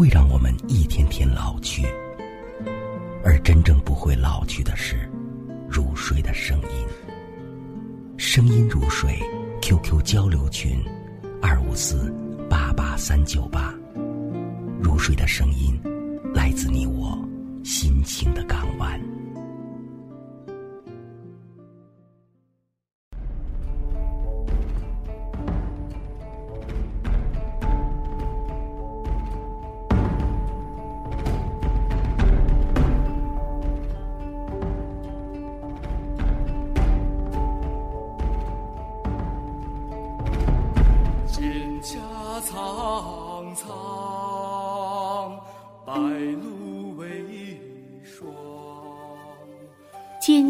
会让我们一天天老去，而真正不会老去的是入睡的声音。声音如水，QQ 交流群：二五四八八三九八。入睡的声音，来自你我心情的港湾。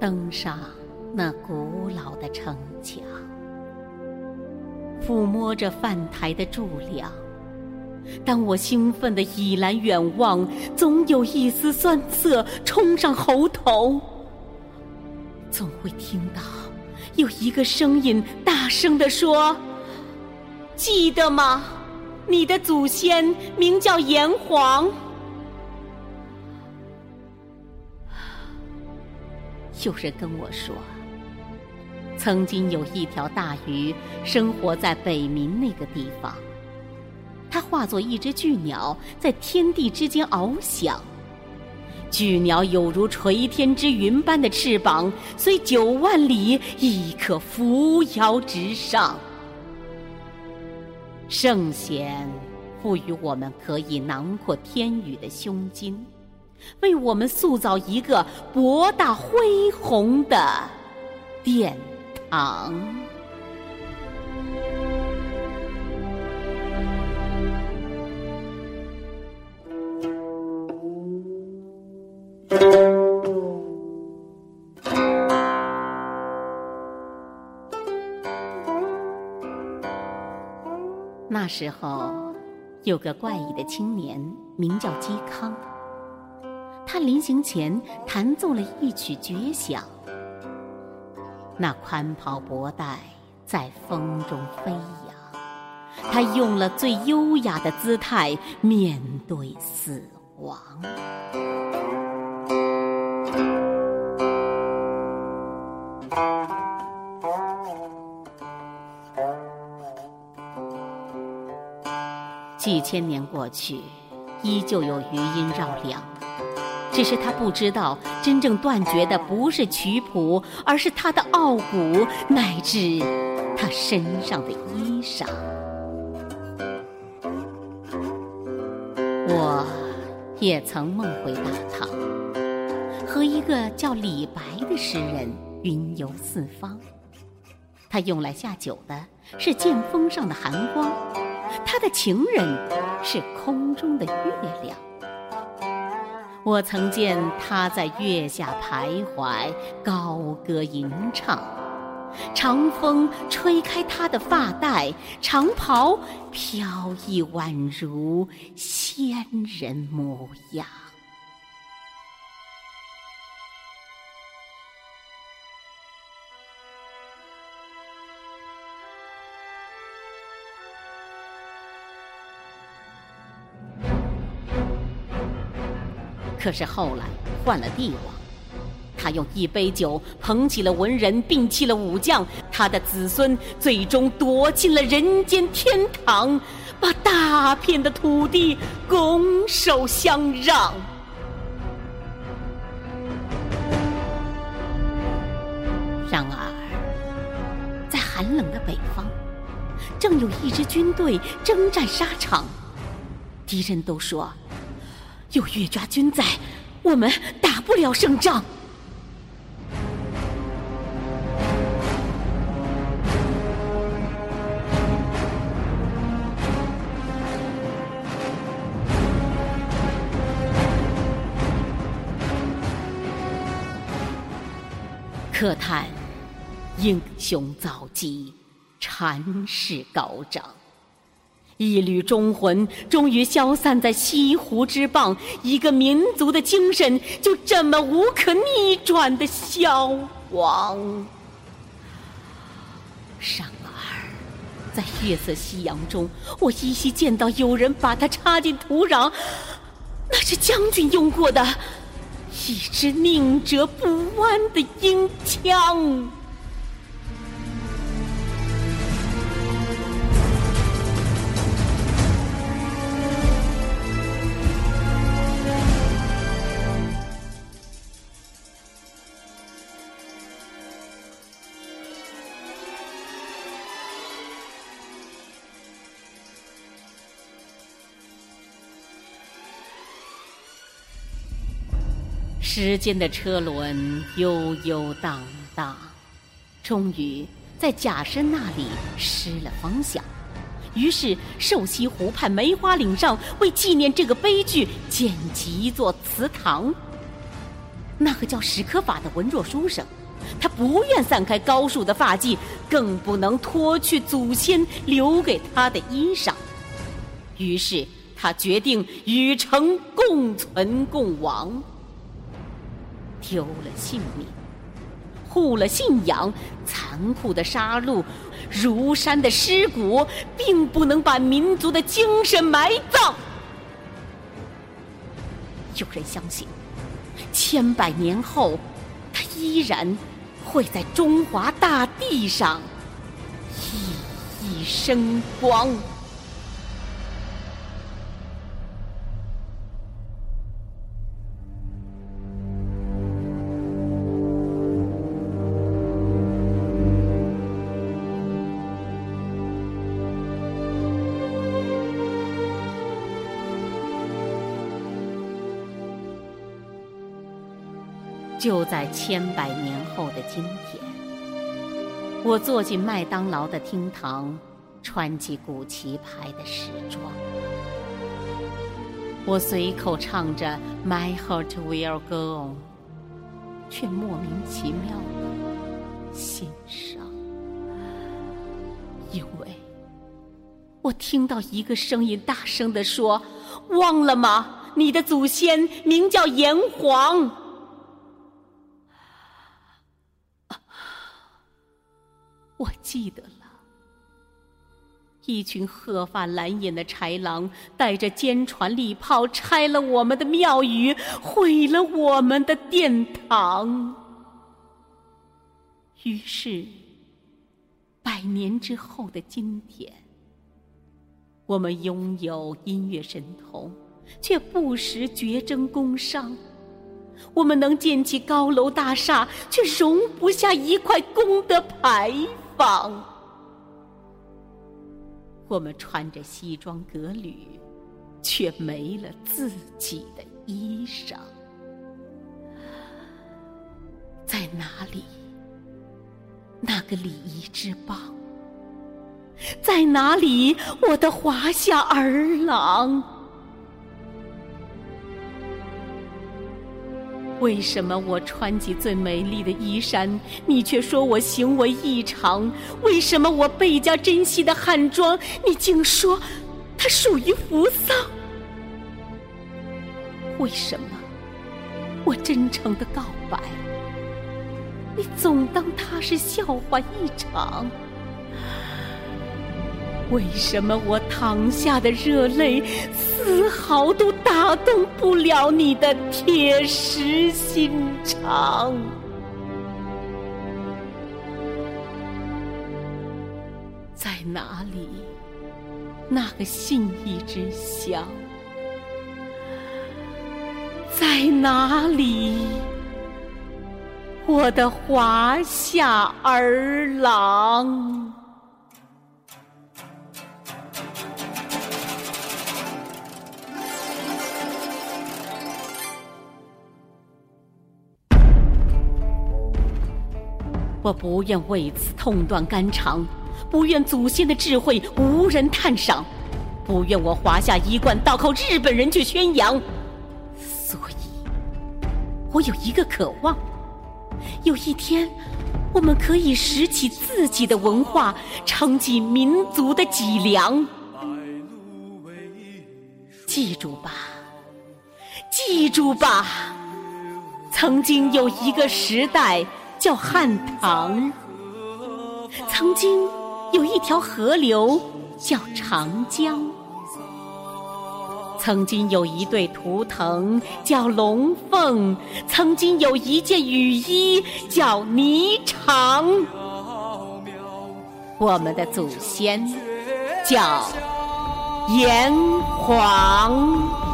登上。那古老的城墙，抚摸着饭台的柱梁。当我兴奋地倚栏远望，总有一丝酸涩冲上喉头。总会听到有一个声音大声地说：“记得吗？你的祖先名叫炎黄。”有人跟我说。曾经有一条大鱼生活在北冥那个地方，它化作一只巨鸟，在天地之间翱翔。巨鸟有如垂天之云般的翅膀，虽九万里，亦可扶摇直上。圣贤赋予我们可以囊括天宇的胸襟，为我们塑造一个博大恢宏的殿。堂。那时候，有个怪异的青年，名叫嵇康。临行前弹奏了一曲绝响。那宽袍薄带在风中飞扬，他用了最优雅的姿态面对死亡。几千年过去，依旧有余音绕梁。只是他不知道，真正断绝的不是曲谱，而是他的傲骨，乃至他身上的衣裳。我也曾梦回大唐，和一个叫李白的诗人云游四方。他用来下酒的是剑锋上的寒光，他的情人是空中的月亮。我曾见他在月下徘徊，高歌吟唱，长风吹开他的发带，长袍飘逸，宛如仙人模样。可是后来换了帝王，他用一杯酒捧起了文人，摒弃了武将，他的子孙最终夺进了人间天堂，把大片的土地拱手相让。然而，在寒冷的北方，正有一支军队征战沙场，敌人都说有岳家军在，我们打不了胜仗。可叹英雄早疾，禅势高涨，一缕忠魂终于消散在西湖之傍，一个民族的精神就这么无可逆转的消亡。然而，在月色夕阳中，我依稀见到有人把它插进土壤，那是将军用过的。一支宁折不弯的鹰枪。时间的车轮悠悠荡荡，终于在假山那里失了方向。于是瘦西湖畔梅花岭上，为纪念这个悲剧，建起一座祠堂。那个叫史可法的文弱书生，他不愿散开高树的发髻，更不能脱去祖先留给他的衣裳。于是他决定与城共存共亡。丢了性命，护了信仰，残酷的杀戮，如山的尸骨，并不能把民族的精神埋葬。有人相信，千百年后，他依然会在中华大地上熠熠生光。就在千百年后的今天，我坐进麦当劳的厅堂，穿起古奇牌的时装，我随口唱着 “My heart will go 却莫名其妙的心伤，因为我听到一个声音大声地说：“忘了吗？你的祖先名叫炎黄。”记得了，一群鹤发蓝眼的豺狼，带着坚船利炮，拆了我们的庙宇，毁了我们的殿堂。于是，百年之后的今天，我们拥有音乐神童，却不识绝征工商。我们能建起高楼大厦，却容不下一块功德牌坊。我们穿着西装革履，却没了自己的衣裳。在哪里？那个礼仪之邦？在哪里？我的华夏儿郎？为什么我穿起最美丽的衣衫，你却说我行为异常？为什么我倍加珍惜的汉装，你竟说它属于扶桑？为什么我真诚的告白，你总当它是笑话一场？为什么我淌下的热泪，丝毫都打动不了你的铁石心肠？在哪里，那个信义之乡？在哪里，我的华夏儿郎？我不愿为此痛断肝肠，不愿祖先的智慧无人探赏，不愿我华夏一贯倒靠日本人去宣扬。所以，我有一个渴望：有一天，我们可以拾起自己的文化，撑起民族的脊梁。记住吧，记住吧，曾经有一个时代叫汉唐，曾经有一条河流叫长江，曾经有一对图腾叫龙凤，曾经有一件雨衣叫霓裳。我们的祖先叫。炎黄。